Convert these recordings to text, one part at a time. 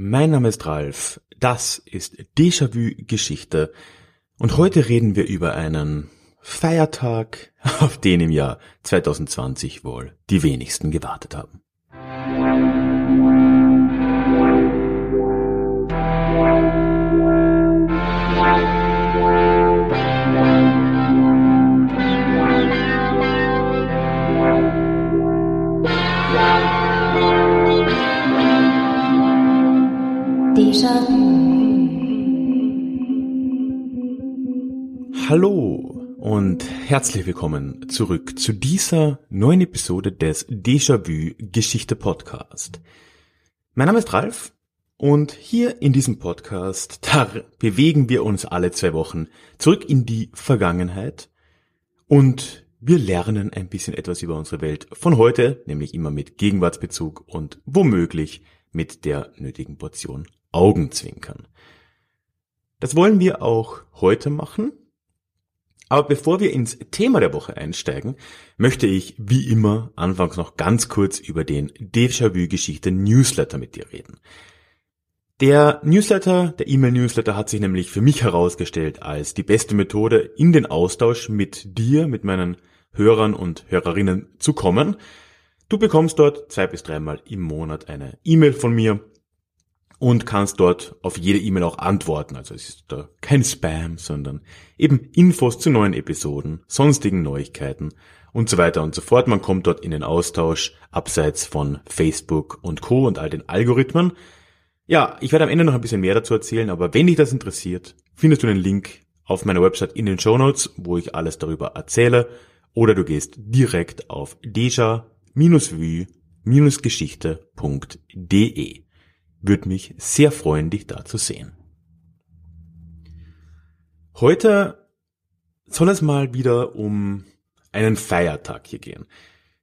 Mein Name ist Ralf, das ist Déjà-vu Geschichte und heute reden wir über einen Feiertag, auf den im Jahr 2020 wohl die wenigsten gewartet haben. Déjà Hallo und herzlich willkommen zurück zu dieser neuen Episode des Déjà-vu Geschichte Podcast. Mein Name ist Ralf und hier in diesem Podcast, da bewegen wir uns alle zwei Wochen zurück in die Vergangenheit und wir lernen ein bisschen etwas über unsere Welt von heute, nämlich immer mit Gegenwartsbezug und womöglich mit der nötigen Portion Augenzwinkern. Das wollen wir auch heute machen. Aber bevor wir ins Thema der Woche einsteigen, möchte ich wie immer anfangs noch ganz kurz über den Déjà-vu-Geschichte Newsletter mit dir reden. Der Newsletter, der E-Mail-Newsletter hat sich nämlich für mich herausgestellt als die beste Methode, in den Austausch mit dir, mit meinen Hörern und Hörerinnen zu kommen. Du bekommst dort zwei bis dreimal im Monat eine E-Mail von mir und kannst dort auf jede E-Mail auch antworten. Also es ist da kein Spam, sondern eben Infos zu neuen Episoden, sonstigen Neuigkeiten und so weiter und so fort. Man kommt dort in den Austausch abseits von Facebook und Co. und all den Algorithmen. Ja, ich werde am Ende noch ein bisschen mehr dazu erzählen, aber wenn dich das interessiert, findest du den Link auf meiner Website in den Show Notes, wo ich alles darüber erzähle, oder du gehst direkt auf deja-vue-geschichte.de. Würde mich sehr freuen, dich da zu sehen. Heute soll es mal wieder um einen Feiertag hier gehen.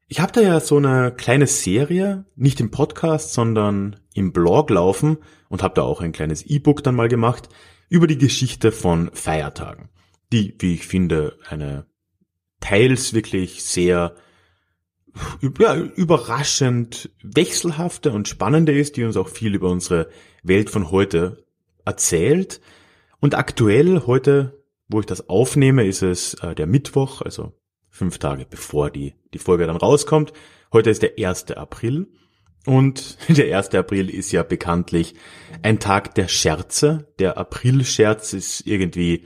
Ich habe da ja so eine kleine Serie, nicht im Podcast, sondern im Blog laufen und habe da auch ein kleines E-Book dann mal gemacht über die Geschichte von Feiertagen, die, wie ich finde, eine teils wirklich sehr ja, überraschend wechselhafte und spannende ist, die uns auch viel über unsere Welt von heute erzählt. Und aktuell heute, wo ich das aufnehme, ist es äh, der Mittwoch, also fünf Tage bevor die, die Folge dann rauskommt. Heute ist der 1. April. Und der 1. April ist ja bekanntlich ein Tag der Scherze. Der Aprilscherz ist irgendwie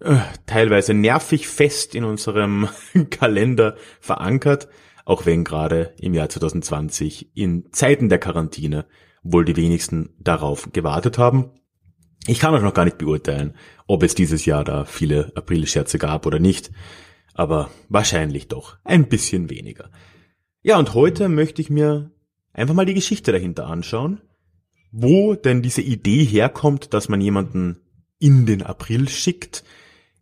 äh, teilweise nervig fest in unserem Kalender verankert auch wenn gerade im Jahr 2020 in Zeiten der Quarantäne wohl die wenigsten darauf gewartet haben. Ich kann auch noch gar nicht beurteilen, ob es dieses Jahr da viele Aprilscherze gab oder nicht, aber wahrscheinlich doch ein bisschen weniger. Ja, und heute möchte ich mir einfach mal die Geschichte dahinter anschauen, wo denn diese Idee herkommt, dass man jemanden in den April schickt,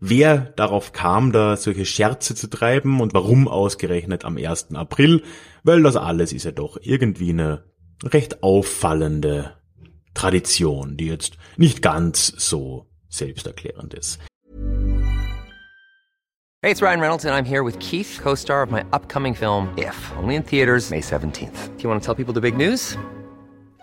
wer darauf kam, da solche Scherze zu treiben und warum ausgerechnet am 1. April, weil das alles ist ja doch irgendwie eine recht auffallende Tradition, die jetzt nicht ganz so selbsterklärend ist. Hey, it's Ryan Reynolds and I'm here with Keith, co-star of my upcoming film If, only in theaters May 17th. Do you want to tell people the big news?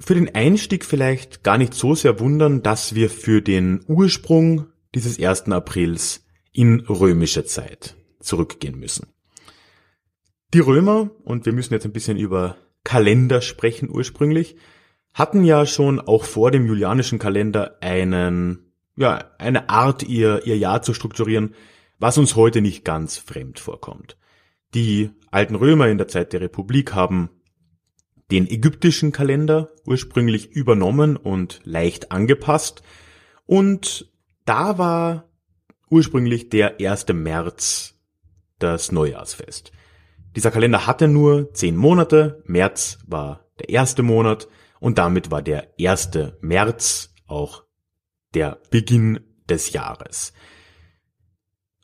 für den Einstieg vielleicht gar nicht so sehr wundern, dass wir für den Ursprung dieses 1. Aprils in römische Zeit zurückgehen müssen. Die Römer, und wir müssen jetzt ein bisschen über Kalender sprechen ursprünglich, hatten ja schon auch vor dem julianischen Kalender einen, ja, eine Art, ihr, ihr Jahr zu strukturieren, was uns heute nicht ganz fremd vorkommt. Die alten Römer in der Zeit der Republik haben den ägyptischen Kalender ursprünglich übernommen und leicht angepasst. Und da war ursprünglich der 1. März das Neujahrsfest. Dieser Kalender hatte nur zehn Monate, März war der erste Monat und damit war der 1. März auch der Beginn des Jahres.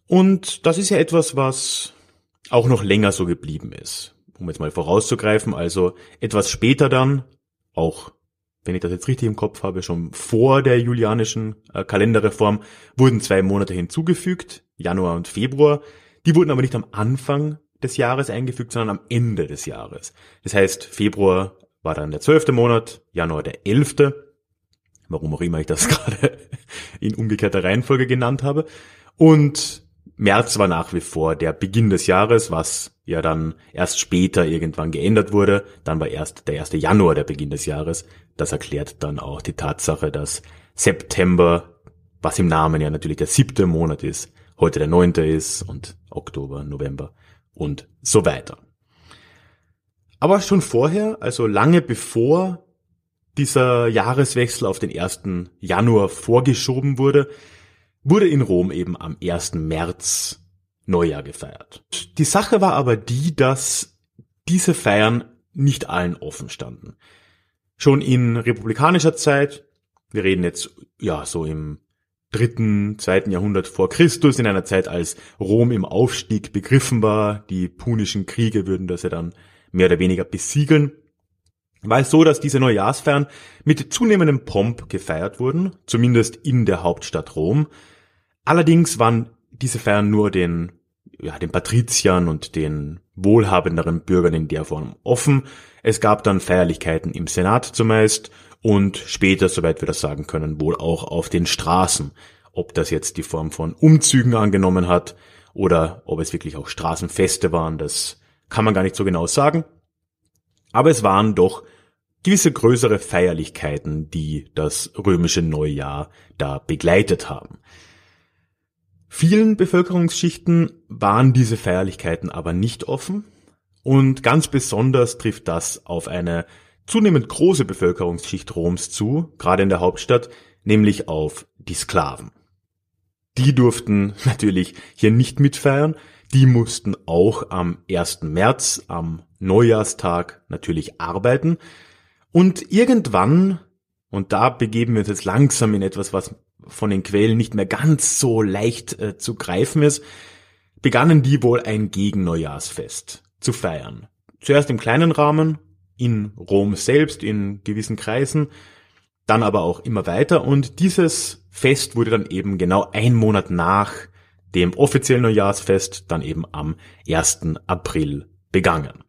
Und das ist ja etwas, was auch noch länger so geblieben ist. Um jetzt mal vorauszugreifen, also etwas später dann, auch wenn ich das jetzt richtig im Kopf habe, schon vor der julianischen äh, Kalenderreform, wurden zwei Monate hinzugefügt, Januar und Februar. Die wurden aber nicht am Anfang des Jahres eingefügt, sondern am Ende des Jahres. Das heißt, Februar war dann der zwölfte Monat, Januar der elfte, warum auch immer ich das gerade in umgekehrter Reihenfolge genannt habe. Und März war nach wie vor der Beginn des Jahres, was ja dann erst später irgendwann geändert wurde. Dann war erst der 1. Januar der Beginn des Jahres. Das erklärt dann auch die Tatsache, dass September, was im Namen ja natürlich der siebte Monat ist, heute der neunte ist und Oktober, November und so weiter. Aber schon vorher, also lange bevor dieser Jahreswechsel auf den 1. Januar vorgeschoben wurde, wurde in Rom eben am 1. März Neujahr gefeiert. Die Sache war aber die, dass diese Feiern nicht allen offen standen. Schon in republikanischer Zeit, wir reden jetzt ja so im dritten, zweiten Jahrhundert vor Christus, in einer Zeit, als Rom im Aufstieg begriffen war, die punischen Kriege würden das ja dann mehr oder weniger besiegeln, war es so, dass diese Neujahrsfeiern mit zunehmendem Pomp gefeiert wurden, zumindest in der Hauptstadt Rom. Allerdings waren diese Feiern nur den, ja, den Patriziern und den wohlhabenderen Bürgern in der Form offen. Es gab dann Feierlichkeiten im Senat zumeist und später, soweit wir das sagen können, wohl auch auf den Straßen. Ob das jetzt die Form von Umzügen angenommen hat oder ob es wirklich auch Straßenfeste waren, das kann man gar nicht so genau sagen. Aber es waren doch gewisse größere Feierlichkeiten, die das römische Neujahr da begleitet haben. Vielen Bevölkerungsschichten waren diese Feierlichkeiten aber nicht offen und ganz besonders trifft das auf eine zunehmend große Bevölkerungsschicht Roms zu, gerade in der Hauptstadt, nämlich auf die Sklaven. Die durften natürlich hier nicht mitfeiern, die mussten auch am 1. März, am Neujahrstag natürlich arbeiten und irgendwann, und da begeben wir uns jetzt langsam in etwas, was von den Quellen nicht mehr ganz so leicht äh, zu greifen ist, begannen die wohl ein Gegenneujahrsfest zu feiern. Zuerst im kleinen Rahmen, in Rom selbst, in gewissen Kreisen, dann aber auch immer weiter und dieses Fest wurde dann eben genau ein Monat nach dem offiziellen Neujahrsfest dann eben am 1. April begangen.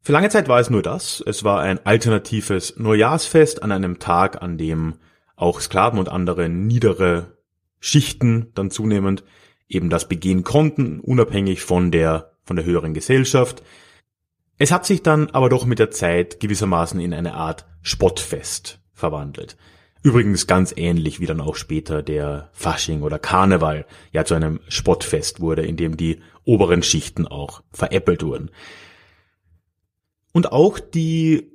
Für lange Zeit war es nur das. Es war ein alternatives Neujahrsfest an einem Tag, an dem auch Sklaven und andere niedere Schichten dann zunehmend eben das begehen konnten, unabhängig von der, von der höheren Gesellschaft. Es hat sich dann aber doch mit der Zeit gewissermaßen in eine Art Spottfest verwandelt. Übrigens ganz ähnlich wie dann auch später der Fasching oder Karneval ja zu einem Spottfest wurde, in dem die oberen Schichten auch veräppelt wurden. Und auch die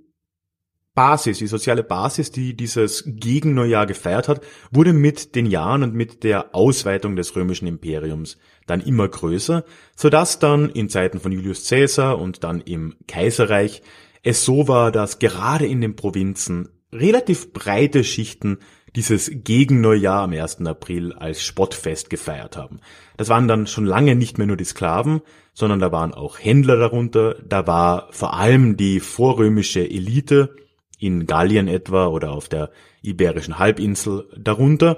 Basis, die soziale Basis, die dieses Gegenneujahr gefeiert hat, wurde mit den Jahren und mit der Ausweitung des römischen Imperiums dann immer größer, so dass dann in Zeiten von Julius Caesar und dann im Kaiserreich es so war, dass gerade in den Provinzen relativ breite Schichten dieses Gegenneujahr am 1. April als Spottfest gefeiert haben. Das waren dann schon lange nicht mehr nur die Sklaven, sondern da waren auch Händler darunter, da war vor allem die vorrömische Elite, in Gallien etwa oder auf der Iberischen Halbinsel darunter.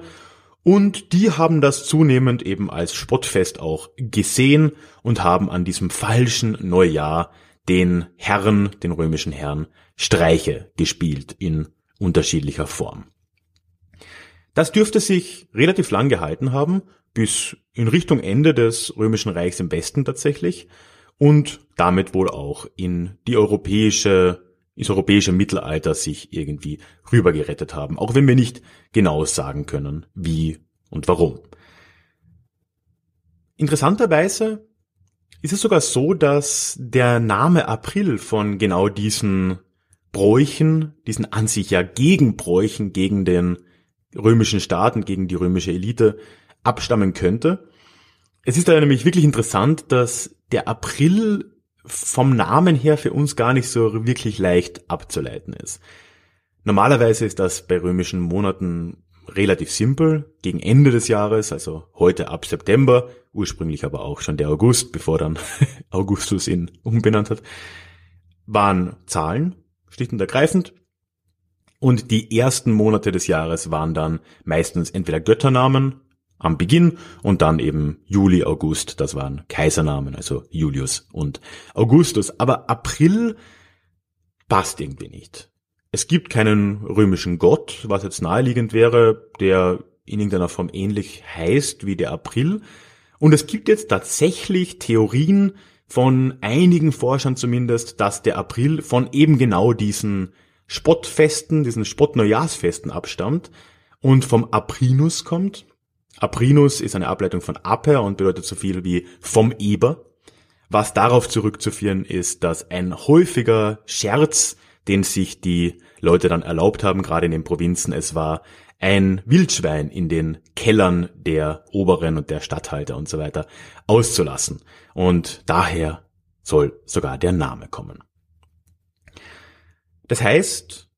Und die haben das zunehmend eben als Spottfest auch gesehen und haben an diesem falschen Neujahr den Herren, den römischen Herren, Streiche gespielt in unterschiedlicher Form. Das dürfte sich relativ lang gehalten haben, bis in Richtung Ende des römischen Reichs im Westen tatsächlich und damit wohl auch in die europäische ins europäische Mittelalter sich irgendwie rübergerettet haben, auch wenn wir nicht genau sagen können, wie und warum. Interessanterweise ist es sogar so, dass der Name April von genau diesen Bräuchen, diesen an sich ja Gegenbräuchen gegen den römischen Staaten, gegen die römische Elite abstammen könnte. Es ist da nämlich wirklich interessant, dass der April vom Namen her für uns gar nicht so wirklich leicht abzuleiten ist. Normalerweise ist das bei römischen Monaten relativ simpel. Gegen Ende des Jahres, also heute ab September, ursprünglich aber auch schon der August, bevor dann Augustus ihn umbenannt hat, waren Zahlen, schlicht und ergreifend. Und die ersten Monate des Jahres waren dann meistens entweder Götternamen am Beginn und dann eben Juli, August, das waren Kaisernamen, also Julius und Augustus. Aber April passt irgendwie nicht. Es gibt keinen römischen Gott, was jetzt naheliegend wäre, der in irgendeiner Form ähnlich heißt wie der April. Und es gibt jetzt tatsächlich Theorien von einigen Forschern zumindest, dass der April von eben genau diesen Spottfesten, diesen Spottneujahrsfesten abstammt und vom Aprinus kommt. Aprinus ist eine Ableitung von Aper und bedeutet so viel wie vom Eber. Was darauf zurückzuführen ist, dass ein häufiger Scherz, den sich die Leute dann erlaubt haben, gerade in den Provinzen, es war ein Wildschwein in den Kellern der Oberen und der Statthalter und so weiter auszulassen. Und daher soll sogar der Name kommen. Das heißt,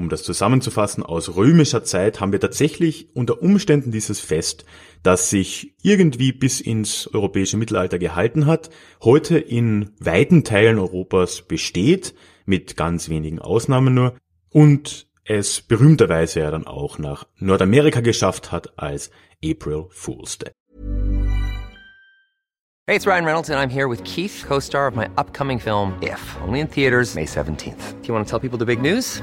um das zusammenzufassen, aus römischer Zeit haben wir tatsächlich unter Umständen dieses Fest, das sich irgendwie bis ins europäische Mittelalter gehalten hat, heute in weiten Teilen Europas besteht, mit ganz wenigen Ausnahmen nur, und es berühmterweise ja dann auch nach Nordamerika geschafft hat als April Fool's Day. Hey, it's Ryan Reynolds, and I'm here with Keith, co star of my upcoming film, If, only in theaters, May 17th. Do you want to tell people the big news?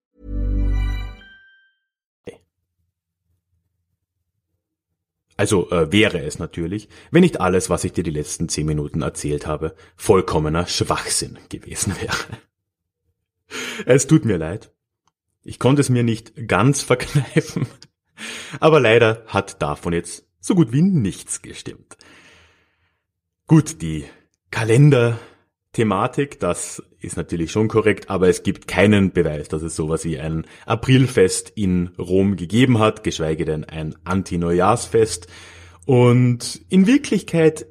Also äh, wäre es natürlich, wenn nicht alles, was ich dir die letzten zehn Minuten erzählt habe, vollkommener Schwachsinn gewesen wäre. Es tut mir leid. Ich konnte es mir nicht ganz verkneifen. Aber leider hat davon jetzt so gut wie nichts gestimmt. Gut, die Kalender-Thematik, das ist natürlich schon korrekt, aber es gibt keinen Beweis, dass es sowas wie ein Aprilfest in Rom gegeben hat, geschweige denn ein Anti-Neujahrsfest. Und in Wirklichkeit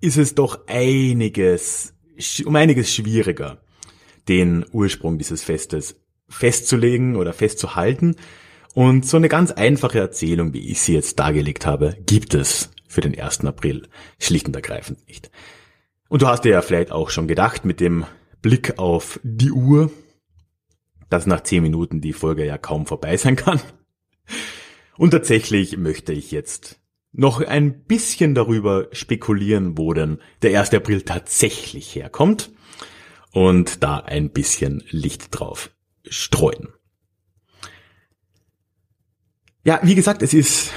ist es doch einiges, um einiges schwieriger, den Ursprung dieses Festes festzulegen oder festzuhalten. Und so eine ganz einfache Erzählung, wie ich sie jetzt dargelegt habe, gibt es für den 1. April schlicht und ergreifend nicht. Und du hast dir ja vielleicht auch schon gedacht mit dem Blick auf die Uhr, dass nach zehn Minuten die Folge ja kaum vorbei sein kann. Und tatsächlich möchte ich jetzt noch ein bisschen darüber spekulieren, wo denn der 1. April tatsächlich herkommt und da ein bisschen Licht drauf streuen. Ja, wie gesagt, es ist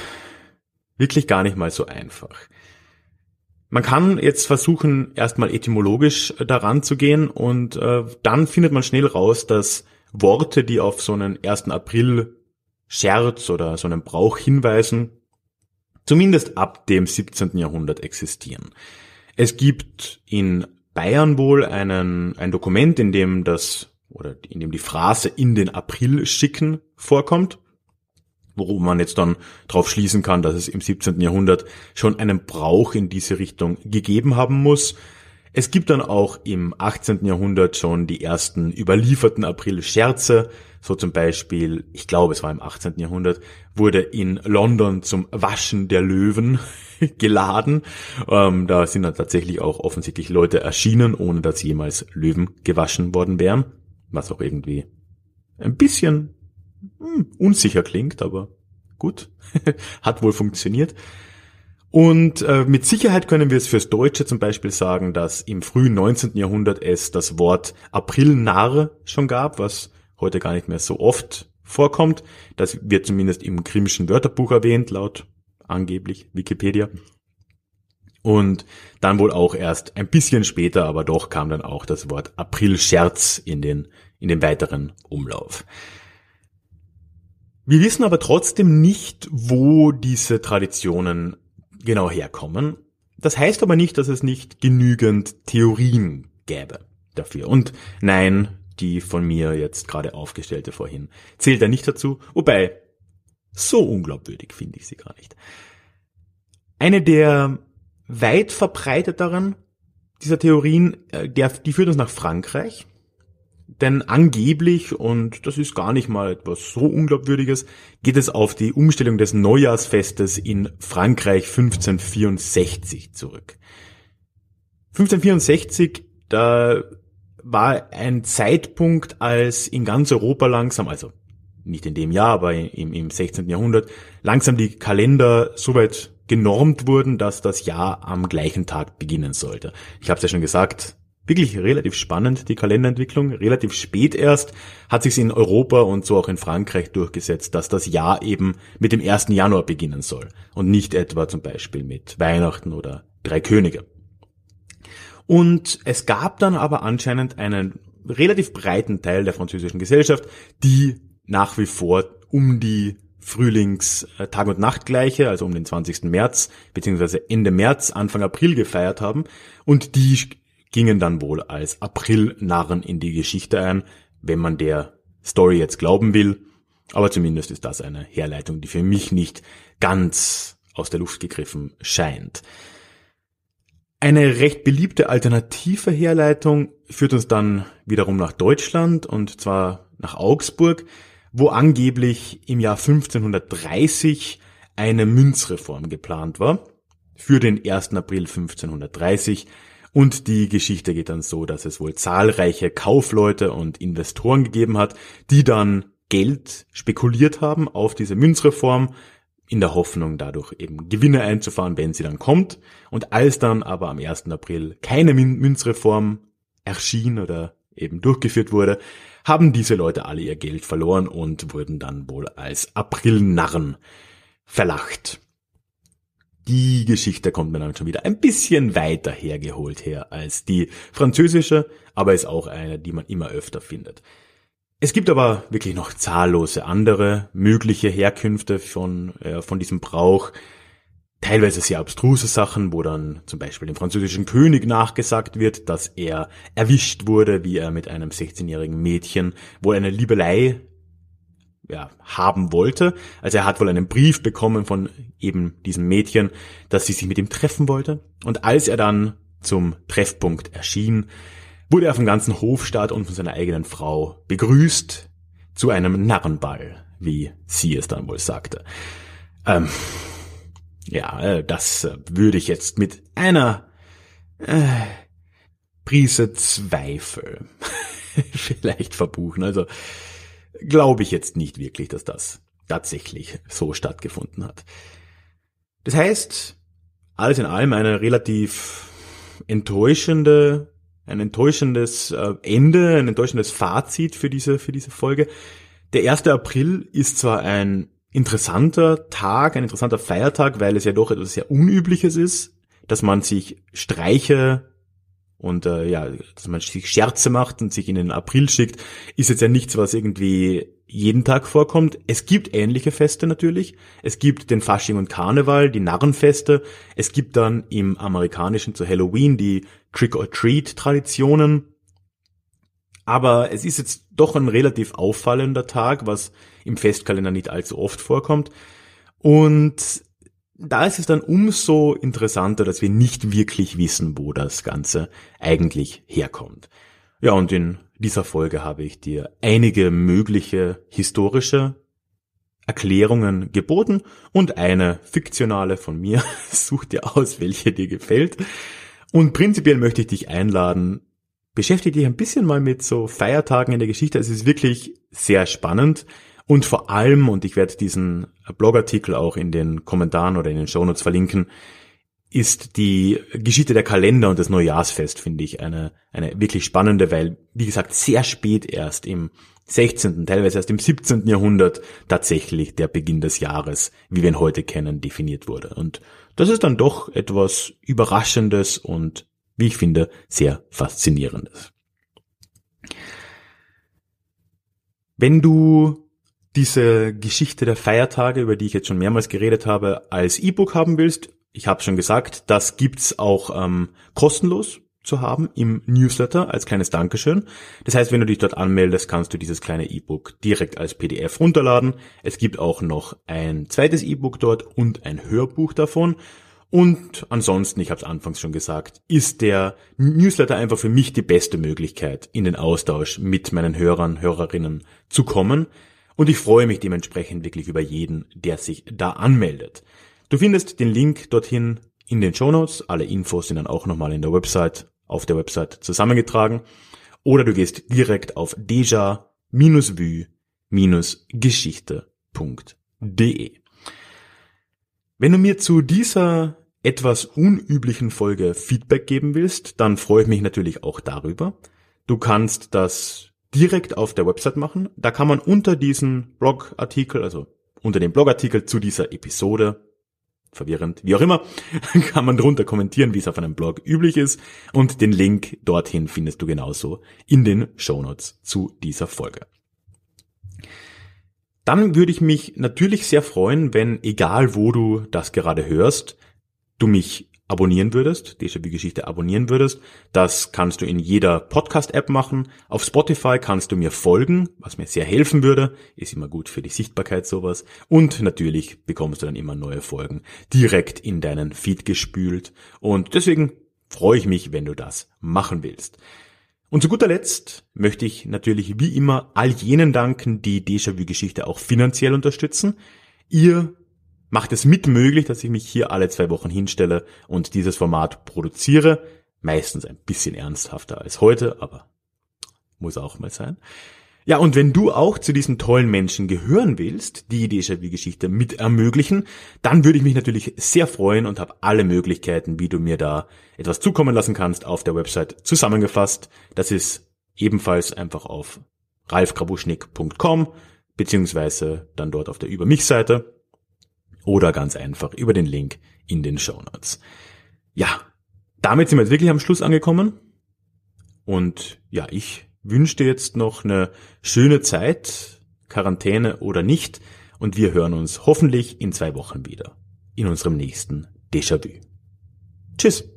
wirklich gar nicht mal so einfach. Man kann jetzt versuchen, erstmal etymologisch daran zu gehen und äh, dann findet man schnell raus, dass Worte, die auf so einen 1. April Scherz oder so einen Brauch hinweisen, zumindest ab dem 17. Jahrhundert existieren. Es gibt in Bayern wohl einen, ein Dokument, in dem das oder in dem die Phrase in den April schicken vorkommt worum man jetzt dann darauf schließen kann, dass es im 17. Jahrhundert schon einen Brauch in diese Richtung gegeben haben muss. Es gibt dann auch im 18. Jahrhundert schon die ersten überlieferten April-Scherze, so zum Beispiel, ich glaube es war im 18. Jahrhundert, wurde in London zum Waschen der Löwen geladen. Ähm, da sind dann tatsächlich auch offensichtlich Leute erschienen, ohne dass jemals Löwen gewaschen worden wären, was auch irgendwie ein bisschen hm, unsicher klingt, aber gut, hat wohl funktioniert. Und äh, mit Sicherheit können wir es fürs Deutsche zum Beispiel sagen, dass im frühen 19. Jahrhundert es das Wort Aprilnarr schon gab, was heute gar nicht mehr so oft vorkommt. Das wird zumindest im Grimmischen Wörterbuch erwähnt, laut angeblich Wikipedia. Und dann wohl auch erst ein bisschen später, aber doch kam dann auch das Wort Aprilscherz in den, in den weiteren Umlauf. Wir wissen aber trotzdem nicht, wo diese Traditionen genau herkommen. Das heißt aber nicht, dass es nicht genügend Theorien gäbe dafür. Und nein, die von mir jetzt gerade aufgestellte vorhin zählt er nicht dazu, wobei so unglaubwürdig finde ich sie gar nicht. Eine der weit verbreiteteren dieser Theorien, äh, die führt uns nach Frankreich. Denn angeblich, und das ist gar nicht mal etwas so Unglaubwürdiges, geht es auf die Umstellung des Neujahrsfestes in Frankreich 1564 zurück. 1564, da war ein Zeitpunkt, als in ganz Europa langsam, also nicht in dem Jahr, aber im, im 16. Jahrhundert, langsam die Kalender soweit genormt wurden, dass das Jahr am gleichen Tag beginnen sollte. Ich habe es ja schon gesagt, wirklich relativ spannend, die Kalenderentwicklung. Relativ spät erst hat sich in Europa und so auch in Frankreich durchgesetzt, dass das Jahr eben mit dem 1. Januar beginnen soll und nicht etwa zum Beispiel mit Weihnachten oder Drei Könige. Und es gab dann aber anscheinend einen relativ breiten Teil der französischen Gesellschaft, die nach wie vor um die Frühlings-Tag- und Nachtgleiche, also um den 20. März, beziehungsweise Ende März, Anfang April gefeiert haben. Und die gingen dann wohl als April-Narren in die Geschichte ein, wenn man der Story jetzt glauben will. Aber zumindest ist das eine Herleitung, die für mich nicht ganz aus der Luft gegriffen scheint. Eine recht beliebte alternative Herleitung führt uns dann wiederum nach Deutschland und zwar nach Augsburg, wo angeblich im Jahr 1530 eine Münzreform geplant war für den 1. April 1530 und die Geschichte geht dann so, dass es wohl zahlreiche Kaufleute und Investoren gegeben hat, die dann Geld spekuliert haben auf diese Münzreform, in der Hoffnung, dadurch eben Gewinne einzufahren, wenn sie dann kommt. Und als dann aber am 1. April keine Münzreform erschien oder eben durchgeführt wurde, haben diese Leute alle ihr Geld verloren und wurden dann wohl als Aprilnarren verlacht. Die Geschichte kommt mir dann schon wieder ein bisschen weiter hergeholt her als die französische, aber ist auch eine, die man immer öfter findet. Es gibt aber wirklich noch zahllose andere mögliche Herkünfte von, äh, von diesem Brauch. Teilweise sehr abstruse Sachen, wo dann zum Beispiel dem französischen König nachgesagt wird, dass er erwischt wurde, wie er mit einem 16-jährigen Mädchen wohl eine Liebelei ja, haben wollte. Also er hat wohl einen Brief bekommen von eben diesem Mädchen, dass sie sich mit ihm treffen wollte. Und als er dann zum Treffpunkt erschien, wurde er vom ganzen Hofstaat und von seiner eigenen Frau begrüßt zu einem Narrenball, wie sie es dann wohl sagte. Ähm, ja, äh, das äh, würde ich jetzt mit einer äh, Prise Zweifel vielleicht verbuchen. Also glaube ich jetzt nicht wirklich, dass das tatsächlich so stattgefunden hat. Das heißt, alles in allem eine relativ enttäuschende ein enttäuschendes äh, Ende, ein enttäuschendes Fazit für diese, für diese Folge. Der 1. April ist zwar ein interessanter Tag, ein interessanter Feiertag, weil es ja doch etwas sehr Unübliches ist, dass man sich Streiche und äh, ja, dass man sich Scherze macht und sich in den April schickt, ist jetzt ja nichts, was irgendwie jeden Tag vorkommt. Es gibt ähnliche Feste natürlich. Es gibt den Fasching und Karneval, die Narrenfeste. Es gibt dann im amerikanischen zu Halloween die Trick-or-Treat-Traditionen. Aber es ist jetzt doch ein relativ auffallender Tag, was im Festkalender nicht allzu oft vorkommt. Und da ist es dann umso interessanter, dass wir nicht wirklich wissen, wo das Ganze eigentlich herkommt. Ja, und in dieser Folge habe ich dir einige mögliche historische Erklärungen geboten und eine fiktionale von mir. Such dir aus, welche dir gefällt. Und prinzipiell möchte ich dich einladen, beschäftige dich ein bisschen mal mit so Feiertagen in der Geschichte. Es ist wirklich sehr spannend. Und vor allem, und ich werde diesen Blogartikel auch in den Kommentaren oder in den Shownotes verlinken, ist die Geschichte der Kalender und des Neujahrsfest, finde ich, eine, eine wirklich spannende, weil, wie gesagt, sehr spät erst im 16., teilweise erst im 17. Jahrhundert tatsächlich der Beginn des Jahres, wie wir ihn heute kennen, definiert wurde. Und das ist dann doch etwas Überraschendes und, wie ich finde, sehr Faszinierendes. Wenn du diese Geschichte der Feiertage, über die ich jetzt schon mehrmals geredet habe, als E-Book haben willst, ich habe schon gesagt, das gibt's auch ähm, kostenlos zu haben im Newsletter als kleines Dankeschön. Das heißt, wenn du dich dort anmeldest, kannst du dieses kleine E-Book direkt als PDF runterladen. Es gibt auch noch ein zweites E-Book dort und ein Hörbuch davon. Und ansonsten, ich habe es anfangs schon gesagt, ist der Newsletter einfach für mich die beste Möglichkeit, in den Austausch mit meinen Hörern, Hörerinnen zu kommen. Und ich freue mich dementsprechend wirklich über jeden, der sich da anmeldet. Du findest den Link dorthin in den Show Notes. Alle Infos sind dann auch nochmal in der Website, auf der Website zusammengetragen. Oder du gehst direkt auf deja-vue-geschichte.de. Wenn du mir zu dieser etwas unüblichen Folge Feedback geben willst, dann freue ich mich natürlich auch darüber. Du kannst das direkt auf der Website machen. Da kann man unter diesen Blogartikel, also unter dem Blogartikel zu dieser Episode, verwirrend, wie auch immer, kann man drunter kommentieren, wie es auf einem Blog üblich ist. Und den Link dorthin findest du genauso in den Shownotes zu dieser Folge. Dann würde ich mich natürlich sehr freuen, wenn, egal wo du das gerade hörst, du mich abonnieren würdest, Déjà-vu-Geschichte abonnieren würdest. Das kannst du in jeder Podcast-App machen. Auf Spotify kannst du mir folgen, was mir sehr helfen würde. Ist immer gut für die Sichtbarkeit sowas. Und natürlich bekommst du dann immer neue Folgen direkt in deinen Feed gespült. Und deswegen freue ich mich, wenn du das machen willst. Und zu guter Letzt möchte ich natürlich wie immer all jenen danken, die Déjà-vu-Geschichte auch finanziell unterstützen. Ihr macht es mit möglich, dass ich mich hier alle zwei Wochen hinstelle und dieses Format produziere. Meistens ein bisschen ernsthafter als heute, aber muss auch mal sein. Ja, und wenn du auch zu diesen tollen Menschen gehören willst, die die Déjà-vu-Geschichte mit ermöglichen, dann würde ich mich natürlich sehr freuen und habe alle Möglichkeiten, wie du mir da etwas zukommen lassen kannst, auf der Website zusammengefasst. Das ist ebenfalls einfach auf ralfgrabuschnick.com beziehungsweise dann dort auf der Über mich-Seite oder ganz einfach über den Link in den Show Notes. Ja, damit sind wir jetzt wirklich am Schluss angekommen. Und ja, ich wünsche dir jetzt noch eine schöne Zeit, Quarantäne oder nicht. Und wir hören uns hoffentlich in zwei Wochen wieder in unserem nächsten Déjà-vu. Tschüss.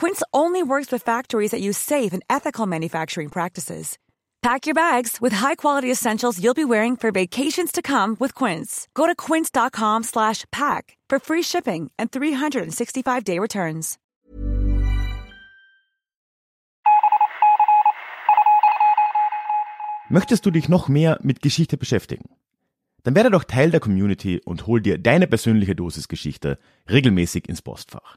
Quince only works with factories that use safe and ethical manufacturing practices. Pack your bags with high-quality essentials you'll be wearing for vacations to come with Quince. Go to quince.com/pack for free shipping and 365-day returns. Möchtest du dich noch mehr mit Geschichte beschäftigen? Dann werde doch Teil der Community und hol dir deine persönliche Dosis Geschichte regelmäßig ins Postfach